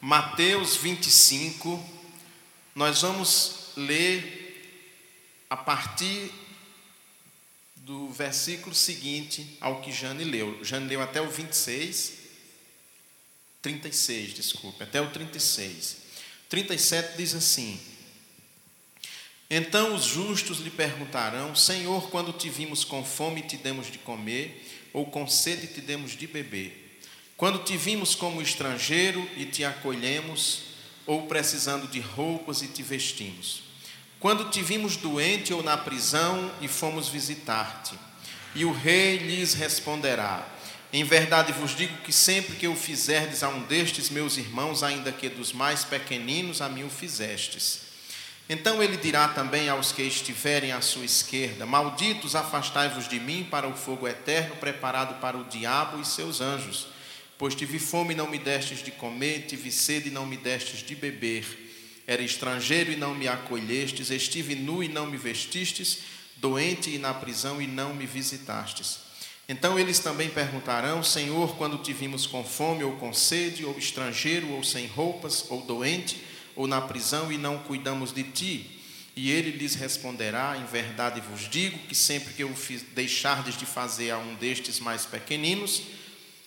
Mateus 25, nós vamos ler a partir do versículo seguinte ao que Jane leu. Jane leu até o 26, 36, desculpe, até o 36. 37 diz assim: Então os justos lhe perguntarão: Senhor, quando te vimos com fome, te demos de comer, ou com sede, te demos de beber? Quando te vimos como estrangeiro e te acolhemos, ou precisando de roupas e te vestimos. Quando te vimos doente ou na prisão e fomos visitar-te. E o rei lhes responderá: Em verdade vos digo que sempre que o fizerdes a um destes meus irmãos, ainda que dos mais pequeninos, a mim o fizestes. Então ele dirá também aos que estiverem à sua esquerda: Malditos, afastai-vos de mim para o fogo eterno preparado para o diabo e seus anjos. Pois tive fome e não me destes de comer, tive sede e não me destes de beber. Era estrangeiro e não me acolhestes, estive nu e não me vestistes, doente e na prisão e não me visitastes. Então eles também perguntarão: Senhor, quando te vimos com fome ou com sede, ou estrangeiro, ou sem roupas, ou doente, ou na prisão e não cuidamos de ti? E ele lhes responderá: Em verdade vos digo que sempre que eu deixardes de fazer a um destes mais pequeninos,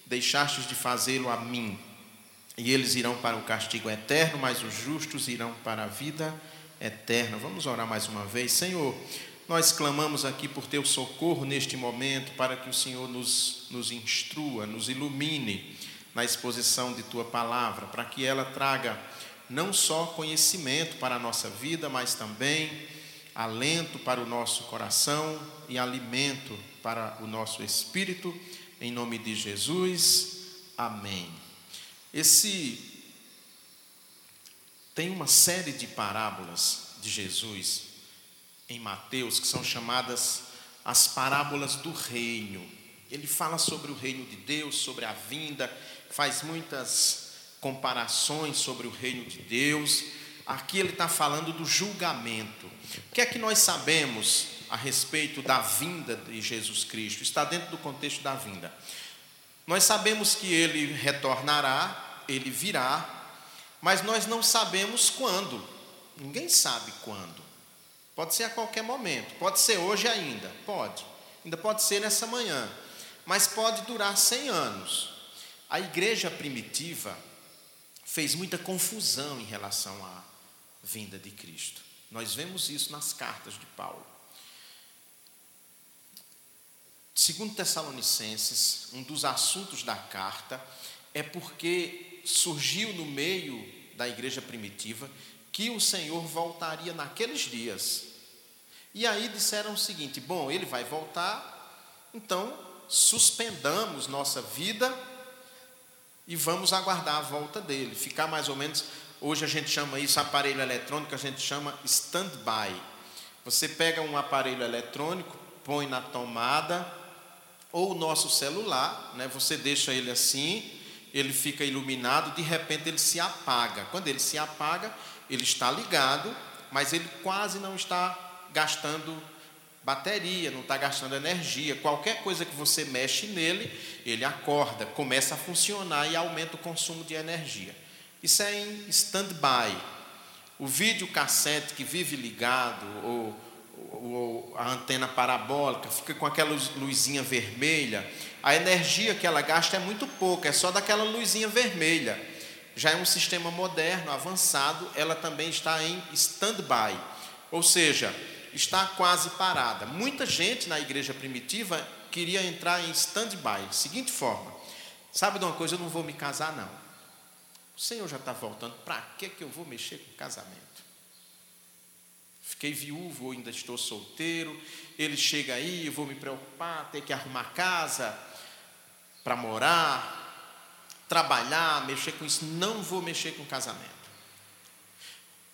deixastes de fazê-lo a mim. E eles irão para o castigo eterno, mas os justos irão para a vida eterna. Vamos orar mais uma vez. Senhor, nós clamamos aqui por teu socorro neste momento, para que o Senhor nos, nos instrua, nos ilumine na exposição de tua palavra, para que ela traga não só conhecimento para a nossa vida, mas também alento para o nosso coração e alimento para o nosso espírito em nome de Jesus, amém. Esse tem uma série de parábolas de Jesus em Mateus que são chamadas as parábolas do reino. Ele fala sobre o reino de Deus, sobre a vinda, faz muitas comparações sobre o reino de Deus. Aqui ele está falando do julgamento. O que é que nós sabemos a respeito da vinda de Jesus Cristo, está dentro do contexto da vinda. Nós sabemos que ele retornará, ele virá, mas nós não sabemos quando. Ninguém sabe quando. Pode ser a qualquer momento, pode ser hoje ainda, pode. Ainda pode ser nessa manhã, mas pode durar 100 anos. A igreja primitiva fez muita confusão em relação à vinda de Cristo. Nós vemos isso nas cartas de Paulo. Segundo Tessalonicenses, um dos assuntos da carta é porque surgiu no meio da igreja primitiva que o Senhor voltaria naqueles dias. E aí disseram o seguinte: bom, ele vai voltar, então suspendamos nossa vida e vamos aguardar a volta dele. Ficar mais ou menos, hoje a gente chama isso aparelho eletrônico, a gente chama stand-by. Você pega um aparelho eletrônico, põe na tomada, ou o nosso celular, né? Você deixa ele assim, ele fica iluminado, de repente ele se apaga. Quando ele se apaga, ele está ligado, mas ele quase não está gastando bateria, não está gastando energia. Qualquer coisa que você mexe nele, ele acorda, começa a funcionar e aumenta o consumo de energia. Isso é em stand-by. O vídeo cassete que vive ligado, ou a antena parabólica, fica com aquela luzinha vermelha, a energia que ela gasta é muito pouca, é só daquela luzinha vermelha. Já é um sistema moderno, avançado, ela também está em stand-by, ou seja, está quase parada. Muita gente na igreja primitiva queria entrar em stand-by, seguinte forma: sabe de uma coisa, eu não vou me casar, não. O Senhor já está voltando, para que eu vou mexer com casamento? Fiquei viúvo ou ainda estou solteiro. Ele chega aí, eu vou me preocupar, ter que arrumar casa para morar, trabalhar, mexer com isso. Não vou mexer com casamento.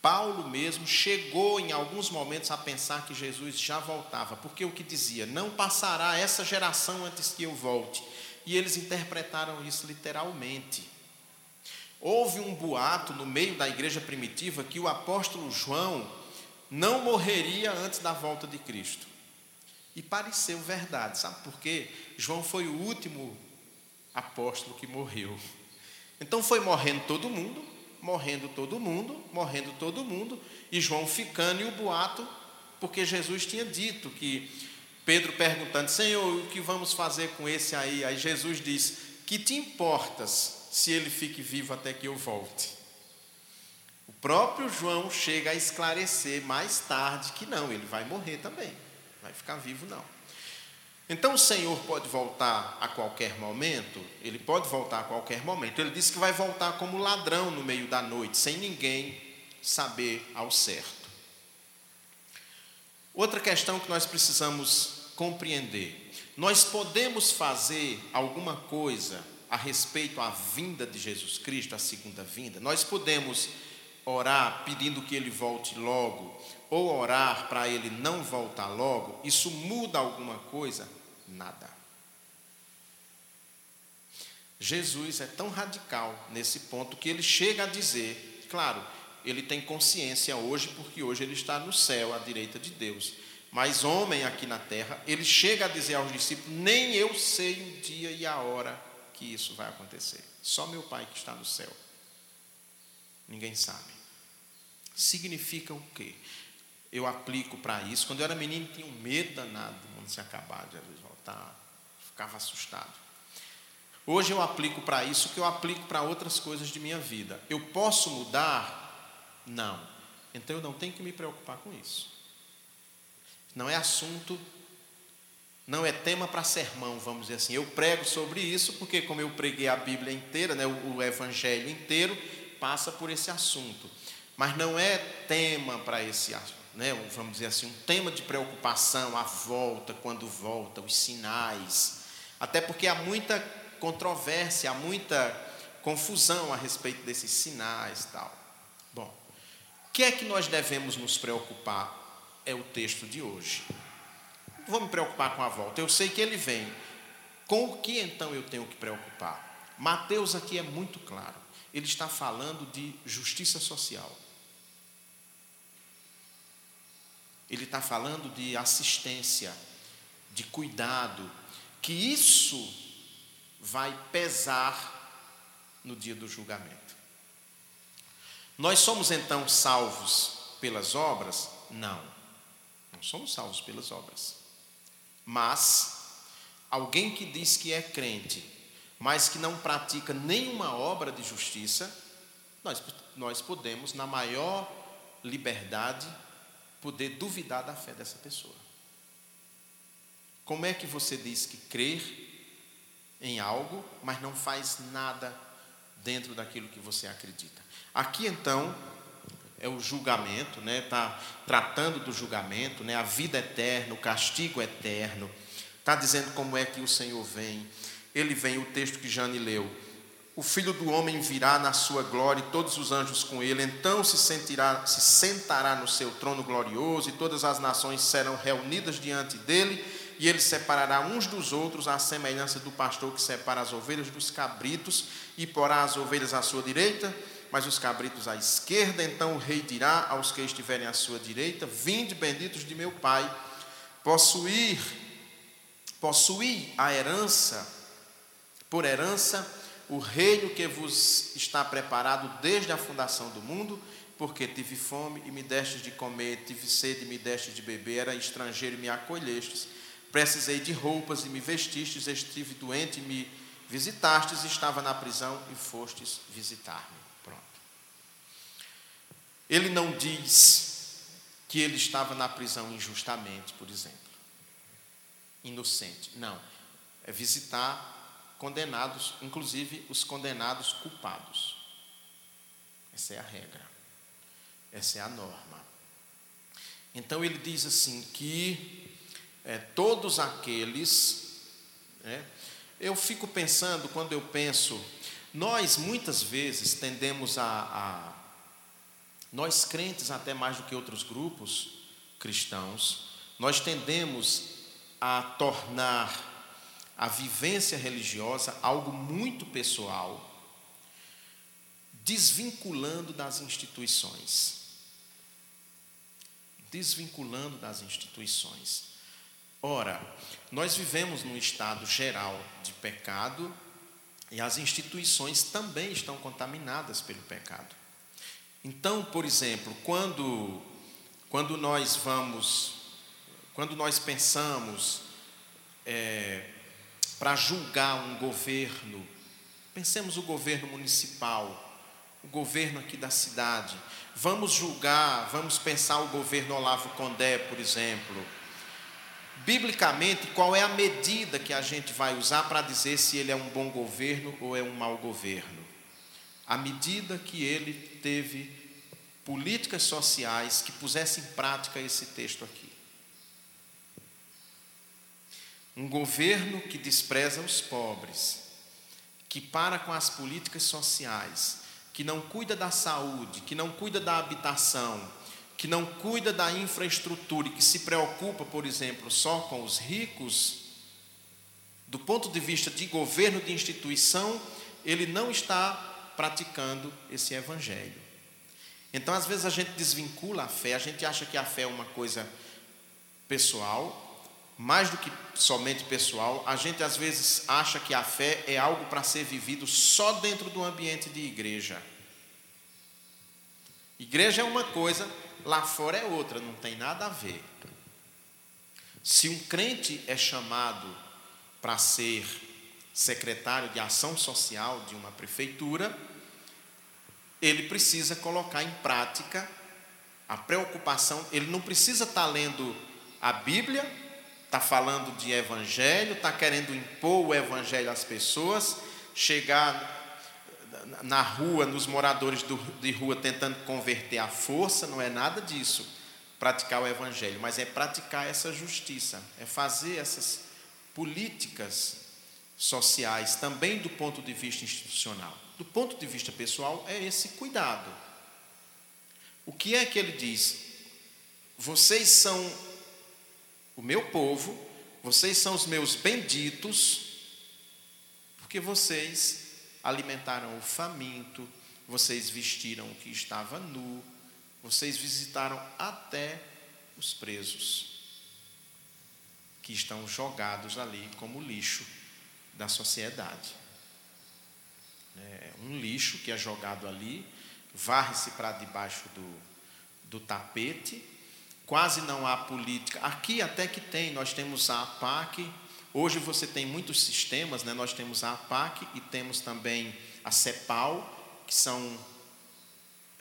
Paulo mesmo chegou em alguns momentos a pensar que Jesus já voltava, porque o que dizia, não passará essa geração antes que eu volte. E eles interpretaram isso literalmente. Houve um boato no meio da igreja primitiva que o apóstolo João não morreria antes da volta de Cristo. E pareceu verdade, sabe por quê? João foi o último apóstolo que morreu. Então foi morrendo todo mundo, morrendo todo mundo, morrendo todo mundo, e João ficando e o boato, porque Jesus tinha dito que Pedro perguntando: Senhor, o que vamos fazer com esse aí? Aí Jesus diz: Que te importas se ele fique vivo até que eu volte? O próprio João chega a esclarecer mais tarde que não, ele vai morrer também, vai ficar vivo não. Então o Senhor pode voltar a qualquer momento, ele pode voltar a qualquer momento. Ele disse que vai voltar como ladrão no meio da noite, sem ninguém saber ao certo. Outra questão que nós precisamos compreender: nós podemos fazer alguma coisa a respeito à vinda de Jesus Cristo, a segunda vinda? Nós podemos orar pedindo que ele volte logo, ou orar para ele não voltar logo? Isso muda alguma coisa? nada. Jesus é tão radical nesse ponto que ele chega a dizer, claro, ele tem consciência hoje, porque hoje ele está no céu, à direita de Deus. Mas homem aqui na terra, ele chega a dizer aos discípulos: Nem eu sei o dia e a hora que isso vai acontecer. Só meu Pai que está no céu. Ninguém sabe. Significa o quê? Eu aplico para isso. Quando eu era menino, tinha um medo danado do mundo se acabar de Jesus tá, ficava assustado. Hoje eu aplico para isso que eu aplico para outras coisas de minha vida. Eu posso mudar? Não. Então eu não tenho que me preocupar com isso. Não é assunto, não é tema para sermão, vamos dizer assim. Eu prego sobre isso porque, como eu preguei a Bíblia inteira, né, o Evangelho inteiro, passa por esse assunto. Mas não é tema para esse né, vamos dizer assim, um tema de preocupação, a volta, quando volta, os sinais. Até porque há muita controvérsia, há muita confusão a respeito desses sinais tal. Bom, o que é que nós devemos nos preocupar? É o texto de hoje. Vou me preocupar com a volta. Eu sei que ele vem. Com o que então eu tenho que preocupar? Mateus aqui é muito claro. Ele está falando de justiça social. Ele está falando de assistência, de cuidado, que isso vai pesar no dia do julgamento. Nós somos então salvos pelas obras? Não, não somos salvos pelas obras. Mas, alguém que diz que é crente, mas que não pratica nenhuma obra de justiça, nós, nós podemos, na maior liberdade, poder duvidar da fé dessa pessoa. Como é que você diz que crer em algo, mas não faz nada dentro daquilo que você acredita? Aqui então é o julgamento, né? Tá tratando do julgamento, né? A vida eterna, o castigo eterno. Está dizendo como é que o Senhor vem. Ele vem, o texto que Jane leu o filho do homem virá na sua glória e todos os anjos com ele, então se, sentirá, se sentará no seu trono glorioso, e todas as nações serão reunidas diante dele, e ele separará uns dos outros, à semelhança do pastor que separa as ovelhas dos cabritos, e porá as ovelhas à sua direita, mas os cabritos à esquerda. Então o rei dirá aos que estiverem à sua direita: Vinde, benditos de meu pai, possuir, possuir a herança, por herança, o reino que vos está preparado desde a fundação do mundo, porque tive fome e me destes de comer, tive sede e me destes de beber, era estrangeiro e me acolhestes, precisei de roupas e me vestistes, estive doente e me visitastes, estava na prisão e fostes visitar-me. Pronto. Ele não diz que ele estava na prisão injustamente, por exemplo, inocente. Não. É visitar condenados, inclusive os condenados culpados. Essa é a regra, essa é a norma. Então ele diz assim que é, todos aqueles, né, eu fico pensando, quando eu penso, nós muitas vezes tendemos a, a nós crentes até mais do que outros grupos cristãos, nós tendemos a tornar a vivência religiosa algo muito pessoal, desvinculando das instituições. Desvinculando das instituições. Ora, nós vivemos num estado geral de pecado e as instituições também estão contaminadas pelo pecado. Então, por exemplo, quando, quando nós vamos, quando nós pensamos é, para julgar um governo, pensemos o governo municipal, o governo aqui da cidade, vamos julgar, vamos pensar o governo Olavo Condé, por exemplo. Biblicamente, qual é a medida que a gente vai usar para dizer se ele é um bom governo ou é um mau governo? A medida que ele teve políticas sociais que pusessem em prática esse texto aqui. Um governo que despreza os pobres, que para com as políticas sociais, que não cuida da saúde, que não cuida da habitação, que não cuida da infraestrutura e que se preocupa, por exemplo, só com os ricos, do ponto de vista de governo de instituição, ele não está praticando esse evangelho. Então, às vezes a gente desvincula a fé, a gente acha que a fé é uma coisa pessoal, mais do que somente pessoal, a gente às vezes acha que a fé é algo para ser vivido só dentro do ambiente de igreja. Igreja é uma coisa, lá fora é outra, não tem nada a ver. Se um crente é chamado para ser secretário de ação social de uma prefeitura, ele precisa colocar em prática a preocupação, ele não precisa estar lendo a Bíblia está falando de evangelho, está querendo impor o evangelho às pessoas, chegar na rua, nos moradores de rua, tentando converter à força, não é nada disso, praticar o evangelho, mas é praticar essa justiça, é fazer essas políticas sociais, também do ponto de vista institucional. Do ponto de vista pessoal, é esse cuidado. O que é que ele diz? Vocês são o meu povo, vocês são os meus benditos, porque vocês alimentaram o faminto, vocês vestiram o que estava nu, vocês visitaram até os presos, que estão jogados ali como lixo da sociedade. É um lixo que é jogado ali, varre-se para debaixo do, do tapete quase não há política. Aqui até que tem, nós temos a APAC, hoje você tem muitos sistemas, né? nós temos a APAC e temos também a CEPAL, que são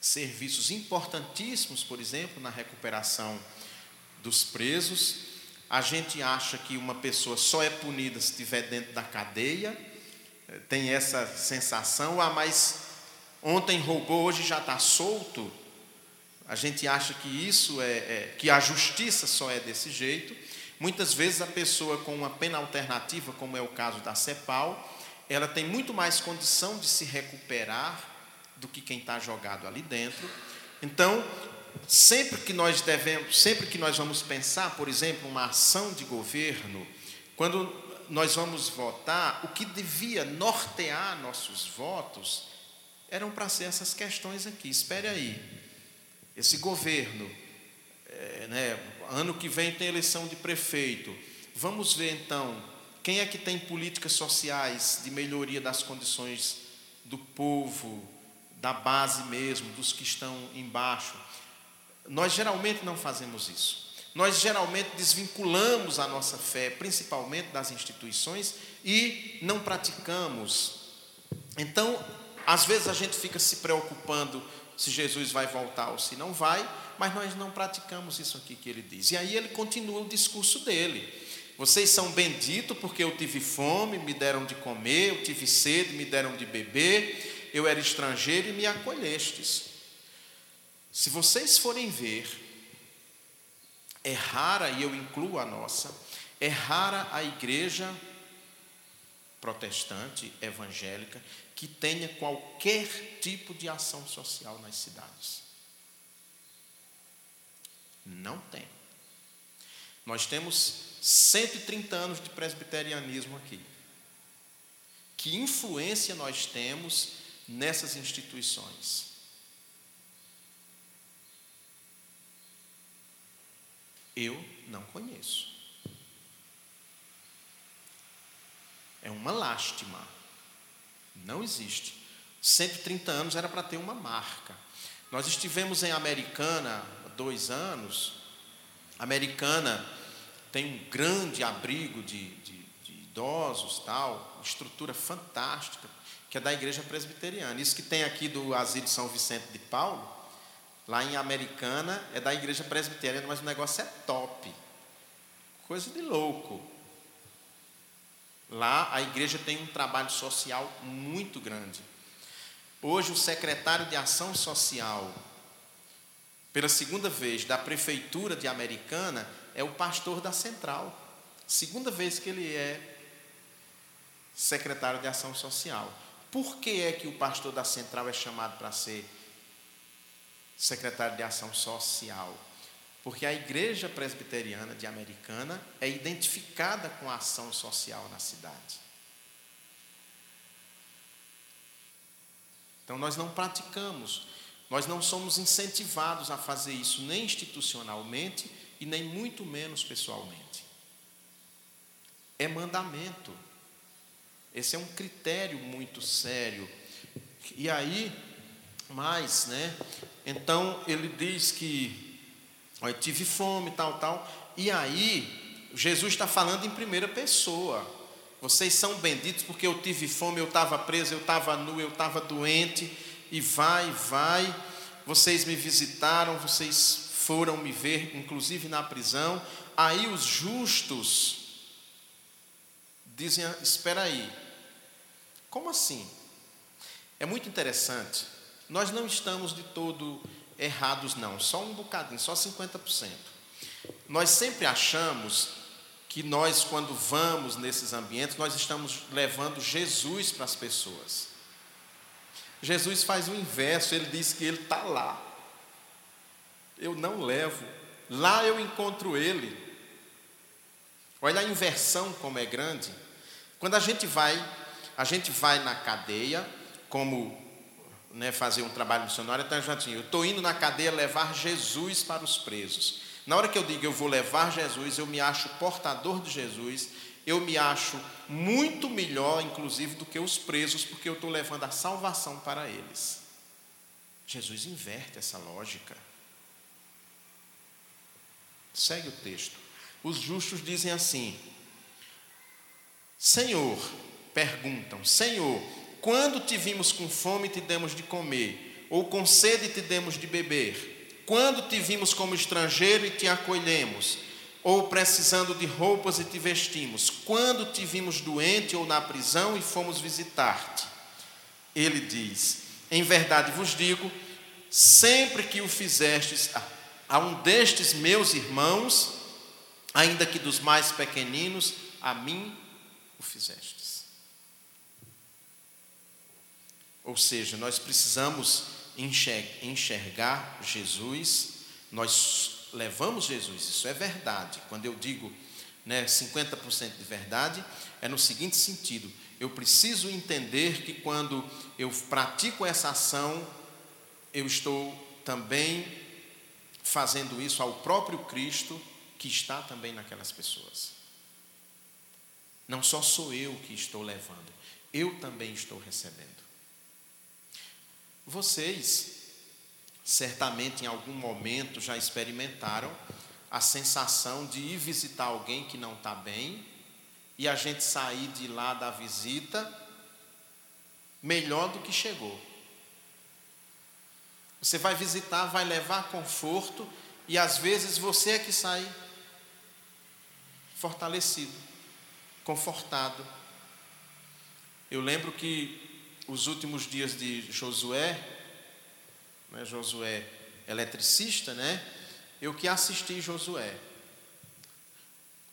serviços importantíssimos, por exemplo, na recuperação dos presos. A gente acha que uma pessoa só é punida se estiver dentro da cadeia, tem essa sensação, ah, mas ontem roubou, hoje já está solto. A gente acha que isso é, é, que a justiça só é desse jeito. Muitas vezes a pessoa com uma pena alternativa, como é o caso da CEPAL, ela tem muito mais condição de se recuperar do que quem está jogado ali dentro. Então, sempre que nós devemos, sempre que nós vamos pensar, por exemplo, uma ação de governo, quando nós vamos votar, o que devia nortear nossos votos eram para ser essas questões aqui. Espere aí esse governo, é, né, ano que vem tem eleição de prefeito. Vamos ver então quem é que tem políticas sociais de melhoria das condições do povo, da base mesmo, dos que estão embaixo. Nós geralmente não fazemos isso. Nós geralmente desvinculamos a nossa fé, principalmente das instituições, e não praticamos. Então, às vezes a gente fica se preocupando se Jesus vai voltar ou se não vai, mas nós não praticamos isso aqui que ele diz. E aí ele continua o discurso dele. Vocês são benditos porque eu tive fome, me deram de comer, eu tive sede, me deram de beber, eu era estrangeiro e me acolhestes. Se vocês forem ver, é rara, e eu incluo a nossa, é rara a igreja protestante, evangélica, que tenha qualquer tipo de ação social nas cidades. Não tem. Nós temos 130 anos de presbiterianismo aqui. Que influência nós temos nessas instituições? Eu não conheço. É uma lástima não existe. 130 anos era para ter uma marca. Nós estivemos em Americana dois anos. Americana tem um grande abrigo de, de, de idosos, tal, estrutura fantástica, que é da igreja presbiteriana. Isso que tem aqui do Asilo São Vicente de Paulo, lá em Americana, é da igreja presbiteriana, mas o negócio é top. Coisa de louco. Lá a igreja tem um trabalho social muito grande. Hoje, o secretário de Ação Social, pela segunda vez, da Prefeitura de Americana, é o pastor da Central. Segunda vez que ele é secretário de Ação Social. Por que é que o pastor da Central é chamado para ser secretário de Ação Social? Porque a igreja presbiteriana de Americana é identificada com a ação social na cidade. Então nós não praticamos, nós não somos incentivados a fazer isso nem institucionalmente e nem muito menos pessoalmente. É mandamento. Esse é um critério muito sério. E aí, mais, né? Então ele diz que tive fome, tal, tal. E aí, Jesus está falando em primeira pessoa. Vocês são benditos porque eu tive fome, eu estava preso, eu estava nu, eu estava doente, e vai, vai. Vocês me visitaram, vocês foram me ver, inclusive na prisão. Aí os justos dizem: Espera aí, como assim? É muito interessante. Nós não estamos de todo errados, não, só um bocadinho, só 50%. Nós sempre achamos que nós, quando vamos nesses ambientes, nós estamos levando Jesus para as pessoas. Jesus faz o inverso, ele diz que ele está lá. Eu não levo, lá eu encontro ele. Olha a inversão como é grande. Quando a gente vai, a gente vai na cadeia, como né, fazer um trabalho missionário, então, eu estou indo na cadeia levar Jesus para os presos. Na hora que eu digo eu vou levar Jesus, eu me acho portador de Jesus, eu me acho muito melhor, inclusive, do que os presos, porque eu estou levando a salvação para eles. Jesus inverte essa lógica. Segue o texto. Os justos dizem assim: Senhor, perguntam, Senhor, quando te vimos com fome te demos de comer, ou com sede te demos de beber? Quando te vimos como estrangeiro e te acolhemos, ou precisando de roupas e te vestimos, quando te vimos doente ou na prisão e fomos visitar-te. Ele diz: Em verdade vos digo, sempre que o fizestes a um destes meus irmãos, ainda que dos mais pequeninos, a mim o fizestes. Ou seja, nós precisamos enxergar Jesus, nós levamos Jesus, isso é verdade. Quando eu digo né, 50% de verdade, é no seguinte sentido: eu preciso entender que quando eu pratico essa ação, eu estou também fazendo isso ao próprio Cristo que está também naquelas pessoas. Não só sou eu que estou levando, eu também estou recebendo. Vocês, certamente em algum momento, já experimentaram a sensação de ir visitar alguém que não está bem e a gente sair de lá da visita melhor do que chegou. Você vai visitar, vai levar conforto e às vezes você é que sai fortalecido, confortado. Eu lembro que os últimos dias de Josué, né, Josué eletricista, né? Eu que assisti Josué.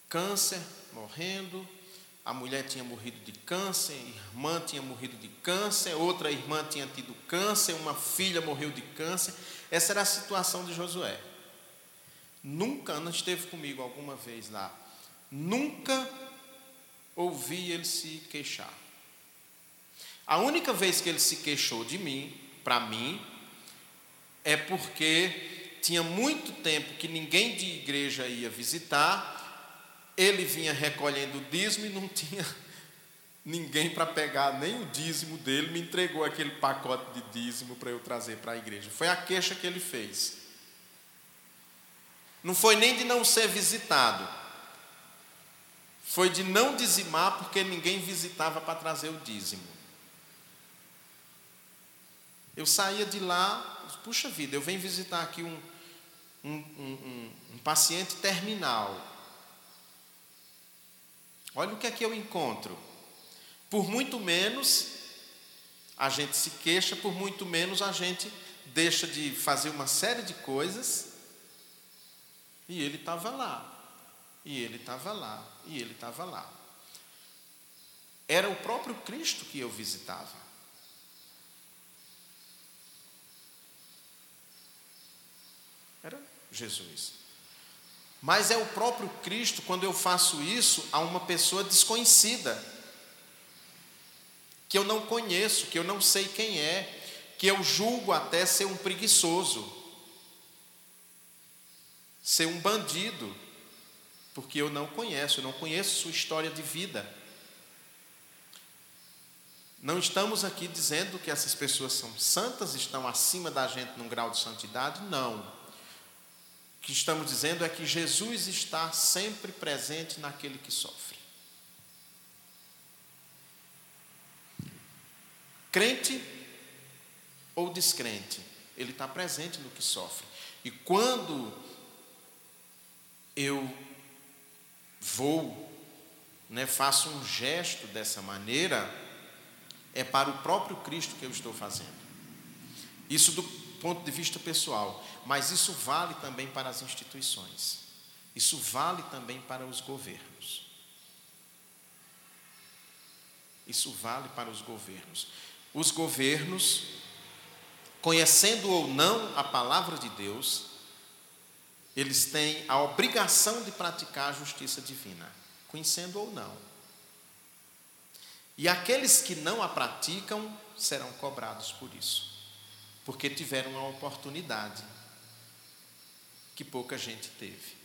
Câncer, morrendo, a mulher tinha morrido de câncer, irmã tinha morrido de câncer, outra irmã tinha tido câncer, uma filha morreu de câncer. Essa era a situação de Josué. Nunca, Ana esteve comigo alguma vez lá, nunca ouvi ele se queixar. A única vez que ele se queixou de mim, para mim, é porque tinha muito tempo que ninguém de igreja ia visitar, ele vinha recolhendo o dízimo e não tinha ninguém para pegar nem o dízimo dele me entregou aquele pacote de dízimo para eu trazer para a igreja. Foi a queixa que ele fez. Não foi nem de não ser visitado, foi de não dizimar porque ninguém visitava para trazer o dízimo. Eu saía de lá, puxa vida, eu venho visitar aqui um, um, um, um paciente terminal. Olha o que é que eu encontro. Por muito menos a gente se queixa, por muito menos a gente deixa de fazer uma série de coisas. E ele estava lá. E ele estava lá. E ele estava lá. Era o próprio Cristo que eu visitava. Era Jesus. Mas é o próprio Cristo quando eu faço isso a uma pessoa desconhecida, que eu não conheço, que eu não sei quem é, que eu julgo até ser um preguiçoso, ser um bandido, porque eu não conheço, eu não conheço sua história de vida. Não estamos aqui dizendo que essas pessoas são santas, estão acima da gente num grau de santidade, não que estamos dizendo é que Jesus está sempre presente naquele que sofre. Crente ou descrente, ele está presente no que sofre. E quando eu vou, né, faço um gesto dessa maneira, é para o próprio Cristo que eu estou fazendo. Isso do ponto de vista pessoal. Mas isso vale também para as instituições. Isso vale também para os governos. Isso vale para os governos. Os governos, conhecendo ou não a palavra de Deus, eles têm a obrigação de praticar a justiça divina, conhecendo ou não. E aqueles que não a praticam serão cobrados por isso, porque tiveram a oportunidade que pouca gente teve,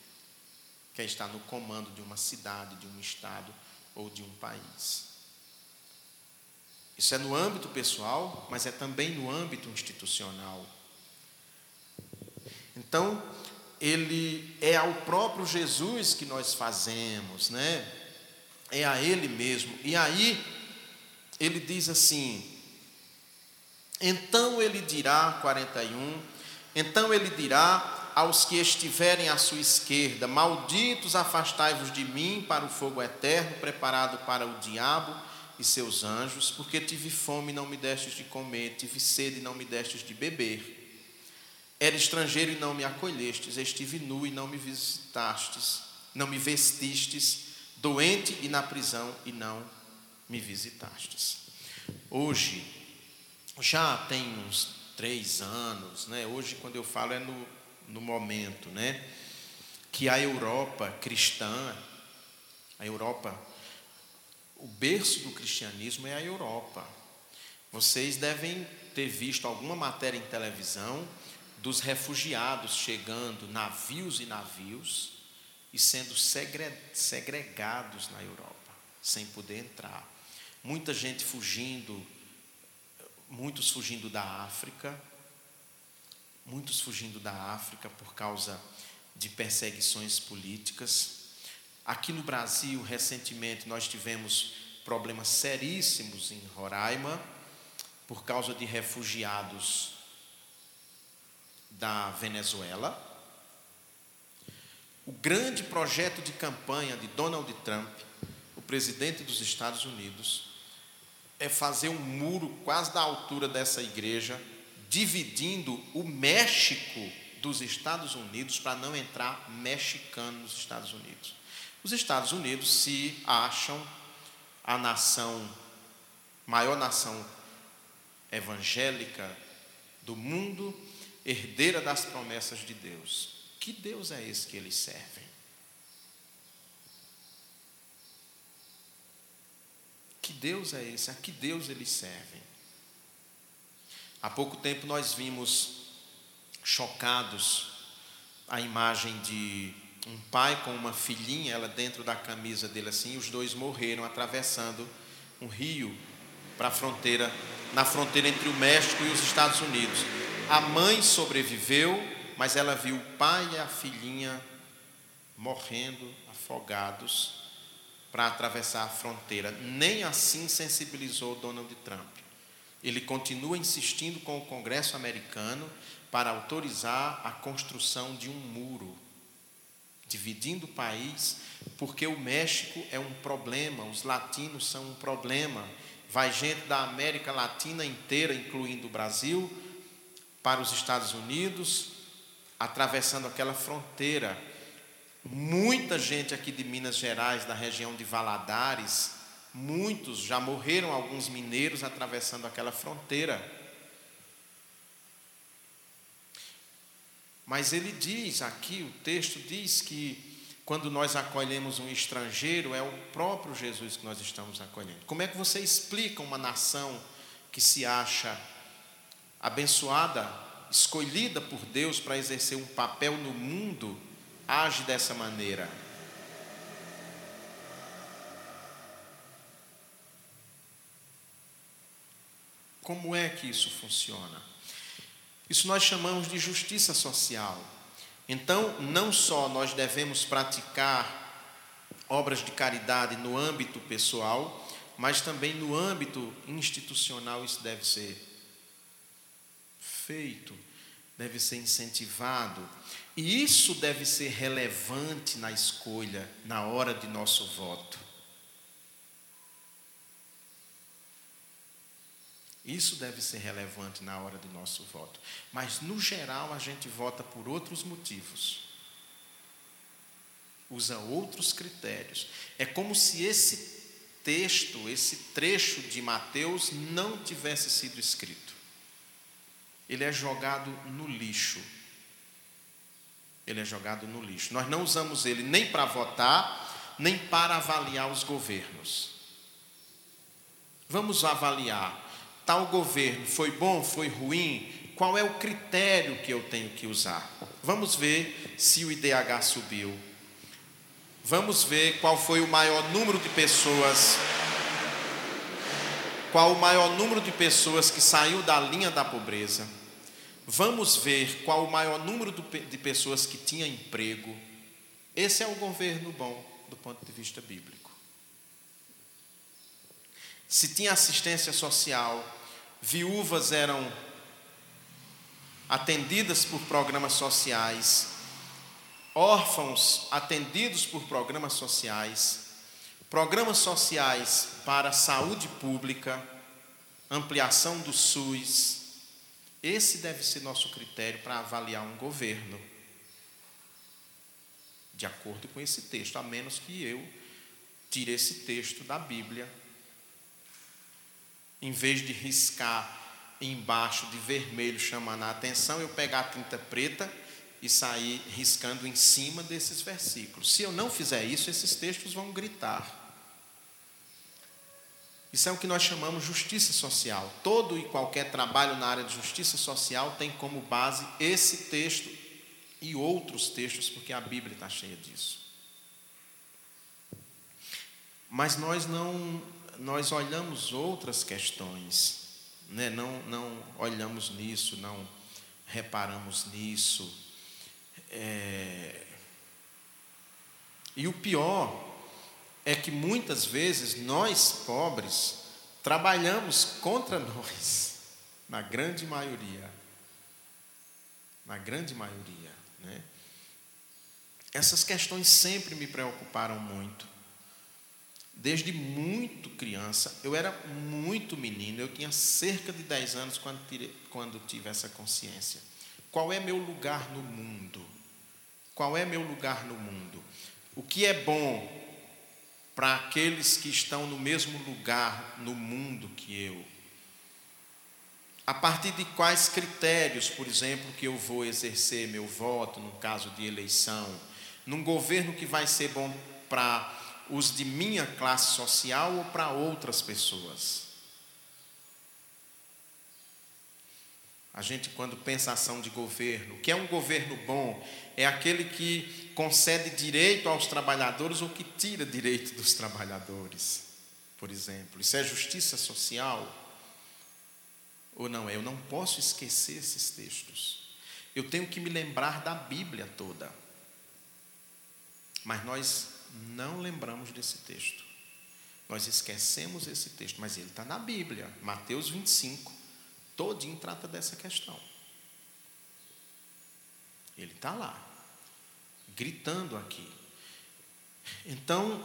que é estar no comando de uma cidade, de um estado ou de um país. Isso é no âmbito pessoal, mas é também no âmbito institucional. Então, ele é ao próprio Jesus que nós fazemos, né? É a ele mesmo. E aí ele diz assim: Então ele dirá 41, então ele dirá aos que estiverem à sua esquerda: Malditos, afastai-vos de mim para o fogo eterno, preparado para o diabo e seus anjos, porque tive fome e não me destes de comer, tive sede e não me destes de beber. Era estrangeiro e não me acolhestes, estive nu e não me visitastes, não me vestistes, doente e na prisão e não me visitastes. Hoje, já tem uns três anos, né? Hoje, quando eu falo, é no no momento, né? Que a Europa cristã, a Europa, o berço do cristianismo é a Europa. Vocês devem ter visto alguma matéria em televisão dos refugiados chegando, navios e navios, e sendo segregados na Europa, sem poder entrar. Muita gente fugindo, muitos fugindo da África, muitos fugindo da África por causa de perseguições políticas. Aqui no Brasil, recentemente, nós tivemos problemas seríssimos em Roraima por causa de refugiados da Venezuela. O grande projeto de campanha de Donald Trump, o presidente dos Estados Unidos, é fazer um muro quase da altura dessa igreja dividindo o México dos Estados Unidos para não entrar mexicano nos Estados Unidos. Os Estados Unidos se acham a nação, maior nação evangélica do mundo, herdeira das promessas de Deus. Que Deus é esse que eles servem? Que Deus é esse? A que Deus eles servem? Há pouco tempo nós vimos chocados a imagem de um pai com uma filhinha, ela dentro da camisa dele assim, os dois morreram atravessando um rio para a fronteira, na fronteira entre o México e os Estados Unidos. A mãe sobreviveu, mas ela viu o pai e a filhinha morrendo, afogados, para atravessar a fronteira. Nem assim sensibilizou Donald Trump. Ele continua insistindo com o Congresso americano para autorizar a construção de um muro, dividindo o país, porque o México é um problema, os latinos são um problema. Vai gente da América Latina inteira, incluindo o Brasil, para os Estados Unidos, atravessando aquela fronteira. Muita gente aqui de Minas Gerais, da região de Valadares, muitos já morreram, alguns mineiros atravessando aquela fronteira. Mas ele diz aqui, o texto diz que quando nós acolhemos um estrangeiro, é o próprio Jesus que nós estamos acolhendo. Como é que você explica uma nação que se acha abençoada, escolhida por Deus para exercer um papel no mundo, age dessa maneira? Como é que isso funciona? Isso nós chamamos de justiça social. Então, não só nós devemos praticar obras de caridade no âmbito pessoal, mas também no âmbito institucional isso deve ser feito, deve ser incentivado. E isso deve ser relevante na escolha, na hora de nosso voto. Isso deve ser relevante na hora do nosso voto. Mas, no geral, a gente vota por outros motivos. Usa outros critérios. É como se esse texto, esse trecho de Mateus não tivesse sido escrito. Ele é jogado no lixo. Ele é jogado no lixo. Nós não usamos ele nem para votar, nem para avaliar os governos. Vamos avaliar tal governo foi bom, foi ruim, qual é o critério que eu tenho que usar? Vamos ver se o IDH subiu. Vamos ver qual foi o maior número de pessoas qual o maior número de pessoas que saiu da linha da pobreza. Vamos ver qual o maior número de pessoas que tinha emprego. Esse é o governo bom do ponto de vista bíblico. Se tinha assistência social, viúvas eram atendidas por programas sociais, órfãos atendidos por programas sociais, programas sociais para saúde pública, ampliação do SUS. Esse deve ser nosso critério para avaliar um governo, de acordo com esse texto, a menos que eu tire esse texto da Bíblia em vez de riscar embaixo de vermelho chamando a atenção, eu pegar a tinta preta e sair riscando em cima desses versículos. Se eu não fizer isso, esses textos vão gritar. Isso é o que nós chamamos justiça social. Todo e qualquer trabalho na área de justiça social tem como base esse texto e outros textos, porque a Bíblia está cheia disso. Mas nós não nós olhamos outras questões, né? não, não olhamos nisso, não reparamos nisso. É... E o pior é que muitas vezes nós, pobres, trabalhamos contra nós, na grande maioria. Na grande maioria. Né? Essas questões sempre me preocuparam muito. Desde muito criança, eu era muito menino, eu tinha cerca de 10 anos quando, quando tive essa consciência. Qual é meu lugar no mundo? Qual é meu lugar no mundo? O que é bom para aqueles que estão no mesmo lugar no mundo que eu? A partir de quais critérios, por exemplo, que eu vou exercer meu voto no caso de eleição? Num governo que vai ser bom para os de minha classe social ou para outras pessoas. A gente, quando pensa ação de governo, o que é um governo bom? É aquele que concede direito aos trabalhadores ou que tira direito dos trabalhadores. por exemplo. Isso é justiça social ou não é? Eu não posso esquecer esses textos. Eu tenho que me lembrar da Bíblia toda. Mas nós não lembramos desse texto. Nós esquecemos esse texto, mas ele está na Bíblia, Mateus 25, todinho trata dessa questão. Ele está lá, gritando aqui. Então,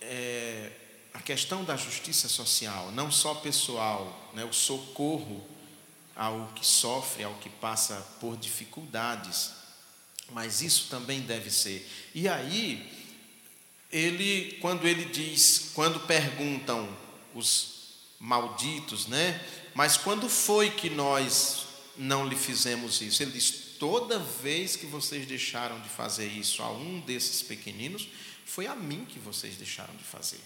é, a questão da justiça social, não só pessoal, né, o socorro ao que sofre, ao que passa por dificuldades, mas isso também deve ser. E aí, ele, quando ele diz, quando perguntam os malditos, né? Mas quando foi que nós não lhe fizemos isso? Ele diz: toda vez que vocês deixaram de fazer isso a um desses pequeninos, foi a mim que vocês deixaram de fazer.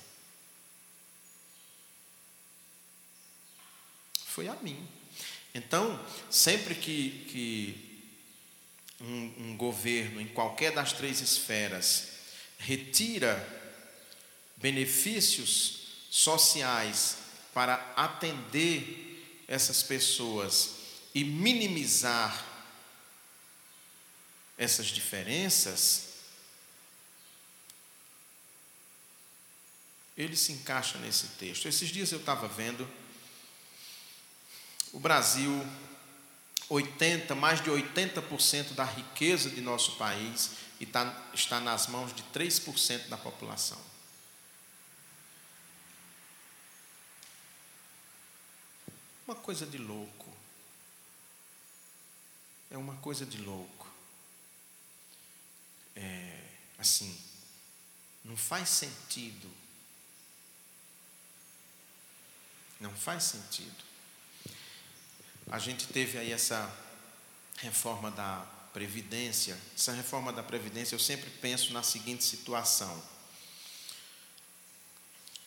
Foi a mim. Então, sempre que, que um, um governo, em qualquer das três esferas, retira benefícios sociais para atender essas pessoas e minimizar essas diferenças, ele se encaixa nesse texto. Esses dias eu estava vendo o Brasil, 80, mais de 80% da riqueza de nosso país está, está nas mãos de 3% da população. Uma coisa de louco. É uma coisa de louco. É, assim, não faz sentido. Não faz sentido. A gente teve aí essa reforma da Previdência. Essa reforma da Previdência, eu sempre penso na seguinte situação.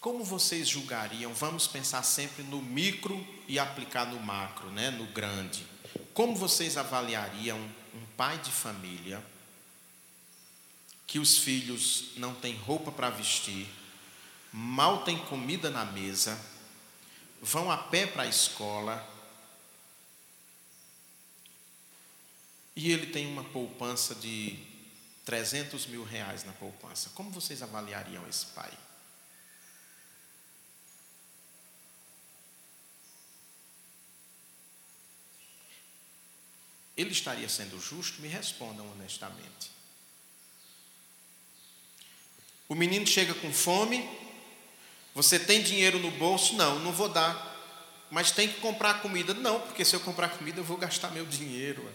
Como vocês julgariam? Vamos pensar sempre no micro e aplicar no macro, né? no grande. Como vocês avaliariam um pai de família que os filhos não têm roupa para vestir, mal têm comida na mesa, vão a pé para a escola e ele tem uma poupança de 300 mil reais na poupança? Como vocês avaliariam esse pai? Ele estaria sendo justo? Me respondam honestamente. O menino chega com fome, você tem dinheiro no bolso? Não, não vou dar. Mas tem que comprar comida? Não, porque se eu comprar comida eu vou gastar meu dinheiro.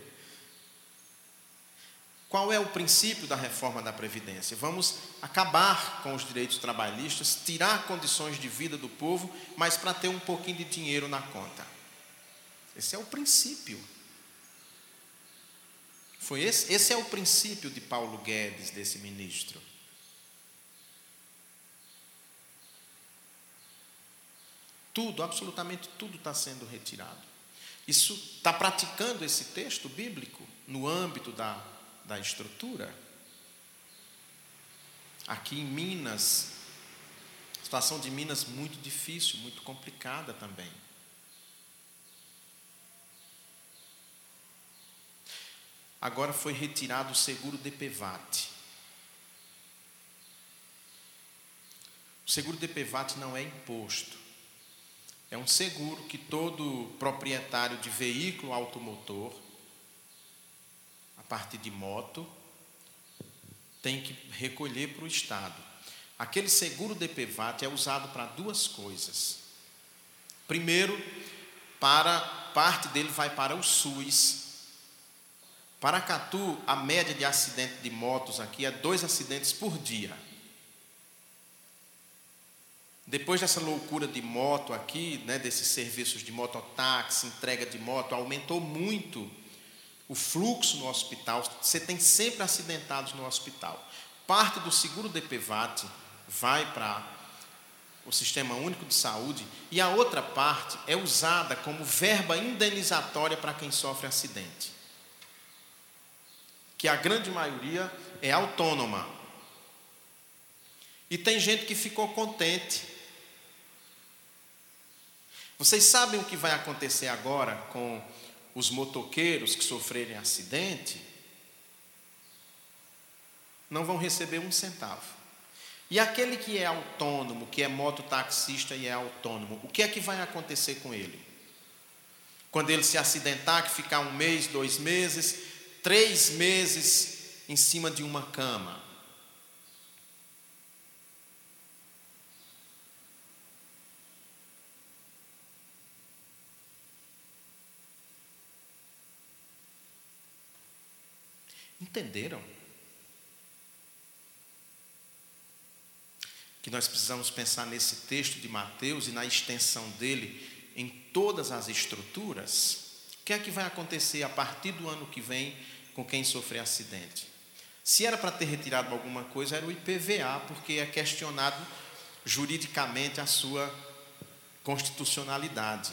Qual é o princípio da reforma da Previdência? Vamos acabar com os direitos trabalhistas, tirar condições de vida do povo, mas para ter um pouquinho de dinheiro na conta. Esse é o princípio. Foi esse, esse é o princípio de Paulo Guedes, desse ministro. Tudo, absolutamente tudo está sendo retirado. Isso está praticando esse texto bíblico no âmbito da, da estrutura. Aqui em Minas, situação de Minas muito difícil, muito complicada também. Agora foi retirado o seguro DPVAT. O seguro DPVAT não é imposto. É um seguro que todo proprietário de veículo automotor, a partir de moto, tem que recolher para o Estado. Aquele seguro DPVAT é usado para duas coisas. Primeiro, para parte dele vai para o SUS, Paracatu, a média de acidente de motos aqui é dois acidentes por dia. Depois dessa loucura de moto aqui, né, desses serviços de mototáxi, entrega de moto, aumentou muito o fluxo no hospital. Você tem sempre acidentados no hospital. Parte do seguro DPVAT vai para o Sistema Único de Saúde e a outra parte é usada como verba indenizatória para quem sofre acidente que a grande maioria é autônoma. E tem gente que ficou contente Vocês sabem o que vai acontecer agora com os motoqueiros que sofrerem acidente? Não vão receber um centavo. E aquele que é autônomo, que é mototaxista e é autônomo, o que é que vai acontecer com ele? Quando ele se acidentar, que ficar um mês, dois meses, três meses em cima de uma cama. Entenderam? que nós precisamos pensar nesse texto de Mateus e na extensão dele em todas as estruturas. O que é que vai acontecer a partir do ano que vem com quem sofrer acidente? Se era para ter retirado alguma coisa, era o IPVA, porque é questionado juridicamente a sua constitucionalidade.